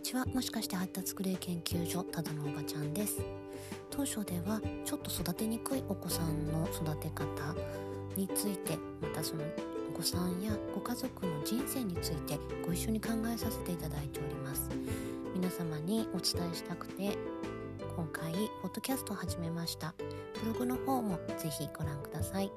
にちは。もしかして発達クレイ研究所ただのおばちゃんです。当初ではちょっと育てにくいお子さんの育て方についてまたそのお子さんやご家族の人生についてご一緒に考えさせていただいております。皆様にお伝えしたくて今回ポッドキャストを始めました。ブログの方もぜひご覧ください。